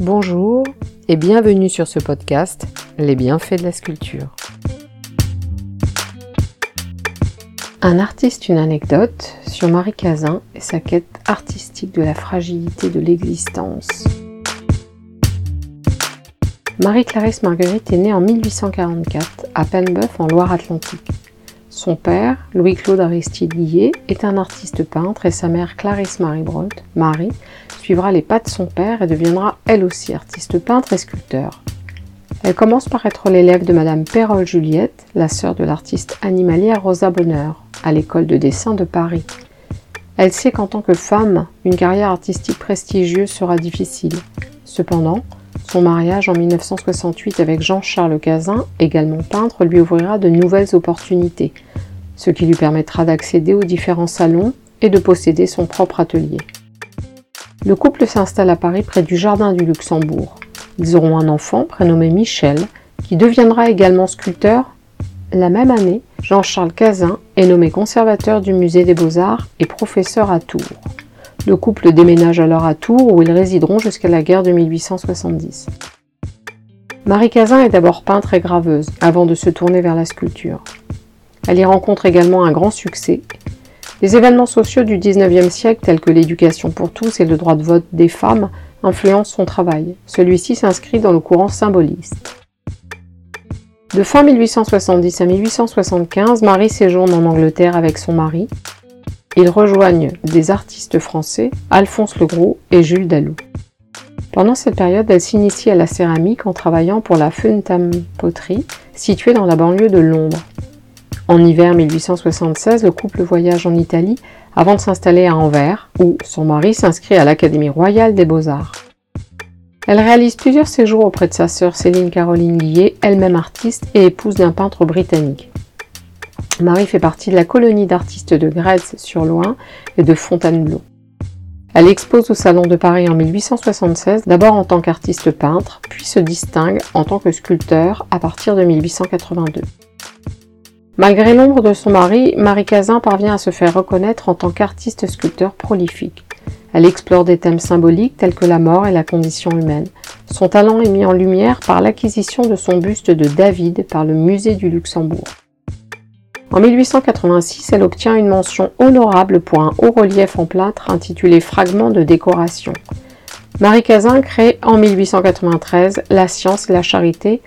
Bonjour et bienvenue sur ce podcast Les bienfaits de la sculpture. Un artiste, une anecdote sur Marie Cazin et sa quête artistique de la fragilité de l'existence. Marie-Clarisse Marguerite est née en 1844 à Penbeuf en Loire-Atlantique. Son père, Louis-Claude Aristide Guillet, est un artiste peintre et sa mère Clarisse Marie Brolt, Marie, suivra les pas de son père et deviendra elle aussi artiste peintre et sculpteur. Elle commence par être l'élève de Madame Pérol Juliette, la sœur de l'artiste animalière Rosa Bonheur, à l'école de dessin de Paris. Elle sait qu'en tant que femme, une carrière artistique prestigieuse sera difficile. Cependant, son mariage en 1968 avec Jean-Charles Cazin, également peintre, lui ouvrira de nouvelles opportunités, ce qui lui permettra d'accéder aux différents salons et de posséder son propre atelier. Le couple s'installe à Paris près du Jardin du Luxembourg. Ils auront un enfant prénommé Michel, qui deviendra également sculpteur. La même année, Jean-Charles Cazin est nommé conservateur du musée des beaux-arts et professeur à Tours. Le couple déménage alors à Tours où ils résideront jusqu'à la guerre de 1870. Marie Cazin est d'abord peintre et graveuse avant de se tourner vers la sculpture. Elle y rencontre également un grand succès. Les événements sociaux du XIXe siècle, tels que l'éducation pour tous et le droit de vote des femmes, influencent son travail. Celui-ci s'inscrit dans le courant symboliste. De fin 1870 à 1875, Marie séjourne en Angleterre avec son mari. Ils rejoignent des artistes français, Alphonse Legros et Jules Dalou. Pendant cette période, elle s'initie à la céramique en travaillant pour la Funtam Poterie, située dans la banlieue de Londres. En hiver 1876, le couple voyage en Italie avant de s'installer à Anvers, où son mari s'inscrit à l'Académie royale des beaux-arts. Elle réalise plusieurs séjours auprès de sa sœur Céline Caroline Guillet, elle-même artiste et épouse d'un peintre britannique. Marie fait partie de la colonie d'artistes de Grèce sur Loing et de Fontainebleau. Elle expose au Salon de Paris en 1876, d'abord en tant qu'artiste peintre, puis se distingue en tant que sculpteur à partir de 1882. Malgré l'ombre de son mari, Marie Cazin parvient à se faire reconnaître en tant qu'artiste sculpteur prolifique. Elle explore des thèmes symboliques tels que la mort et la condition humaine. Son talent est mis en lumière par l'acquisition de son buste de David par le musée du Luxembourg. En 1886, elle obtient une mention honorable pour un haut relief en plâtre intitulé Fragments de décoration. Marie Cazin crée en 1893 La science et la charité,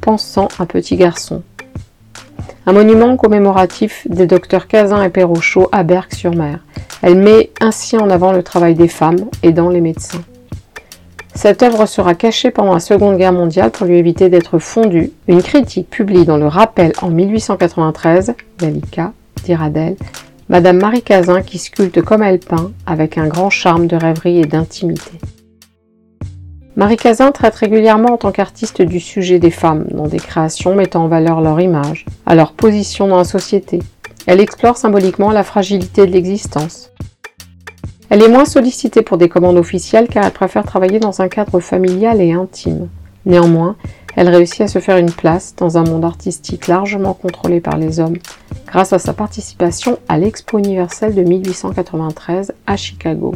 pensant un petit garçon un monument commémoratif des docteurs Cazin et Perrochot à Berck-sur-Mer. Elle met ainsi en avant le travail des femmes aidant les médecins. Cette œuvre sera cachée pendant la Seconde Guerre mondiale pour lui éviter d'être fondue. Une critique publie dans le Rappel en 1893, Gallica dira d'elle, Madame Marie Cazin qui sculpte comme elle peint, avec un grand charme de rêverie et d'intimité. Marie Cazin traite régulièrement en tant qu'artiste du sujet des femmes, dans des créations mettant en valeur leur image, à leur position dans la société. Elle explore symboliquement la fragilité de l'existence. Elle est moins sollicitée pour des commandes officielles car elle préfère travailler dans un cadre familial et intime. Néanmoins, elle réussit à se faire une place dans un monde artistique largement contrôlé par les hommes grâce à sa participation à l'Expo universelle de 1893 à Chicago.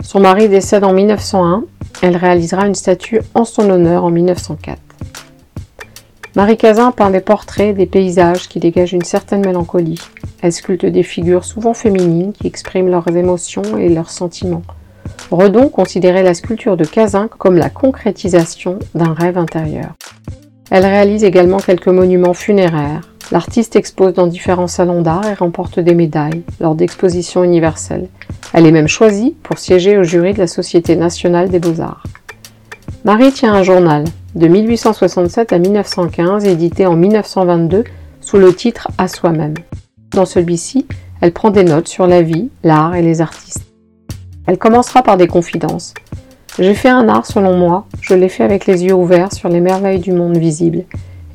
Son mari décède en 1901 elle réalisera une statue en son honneur en 1904. Marie Cazin peint des portraits, des paysages qui dégagent une certaine mélancolie. Elle sculpte des figures souvent féminines qui expriment leurs émotions et leurs sentiments. Redon considérait la sculpture de Cazin comme la concrétisation d'un rêve intérieur. Elle réalise également quelques monuments funéraires. L'artiste expose dans différents salons d'art et remporte des médailles lors d'expositions universelles. Elle est même choisie pour siéger au jury de la Société nationale des beaux-arts. Marie tient un journal de 1867 à 1915 édité en 1922 sous le titre À soi-même. Dans celui-ci, elle prend des notes sur la vie, l'art et les artistes. Elle commencera par des confidences. J'ai fait un art selon moi, je l'ai fait avec les yeux ouverts sur les merveilles du monde visible,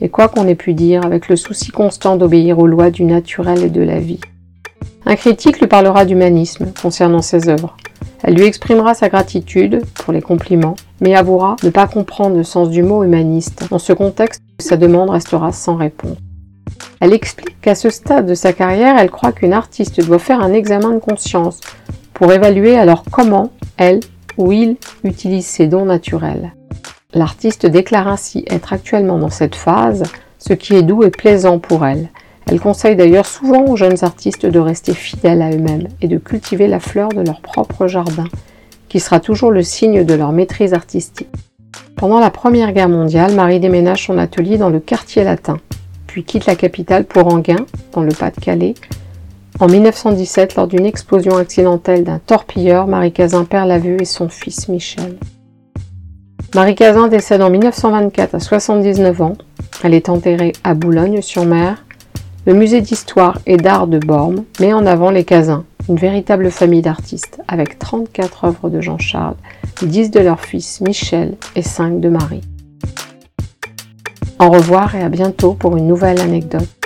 et quoi qu'on ait pu dire, avec le souci constant d'obéir aux lois du naturel et de la vie. Un critique lui parlera d'humanisme concernant ses œuvres. Elle lui exprimera sa gratitude pour les compliments, mais avouera ne pas comprendre le sens du mot humaniste. Dans ce contexte, sa demande restera sans réponse. Elle explique qu'à ce stade de sa carrière, elle croit qu'une artiste doit faire un examen de conscience pour évaluer alors comment elle Will utilise ses dons naturels. L'artiste déclare ainsi être actuellement dans cette phase, ce qui est doux et plaisant pour elle. Elle conseille d'ailleurs souvent aux jeunes artistes de rester fidèles à eux-mêmes et de cultiver la fleur de leur propre jardin, qui sera toujours le signe de leur maîtrise artistique. Pendant la Première Guerre mondiale, Marie déménage son atelier dans le quartier latin, puis quitte la capitale pour Anguin, dans le Pas-de-Calais. En 1917, lors d'une explosion accidentelle d'un torpilleur, Marie Cazin perd la vue et son fils Michel. Marie Cazin décède en 1924 à 79 ans. Elle est enterrée à Boulogne-sur-Mer. Le musée d'histoire et d'art de Borne met en avant les Cazins, une véritable famille d'artistes, avec 34 œuvres de Jean-Charles, 10 de leur fils Michel et 5 de Marie. Au revoir et à bientôt pour une nouvelle anecdote.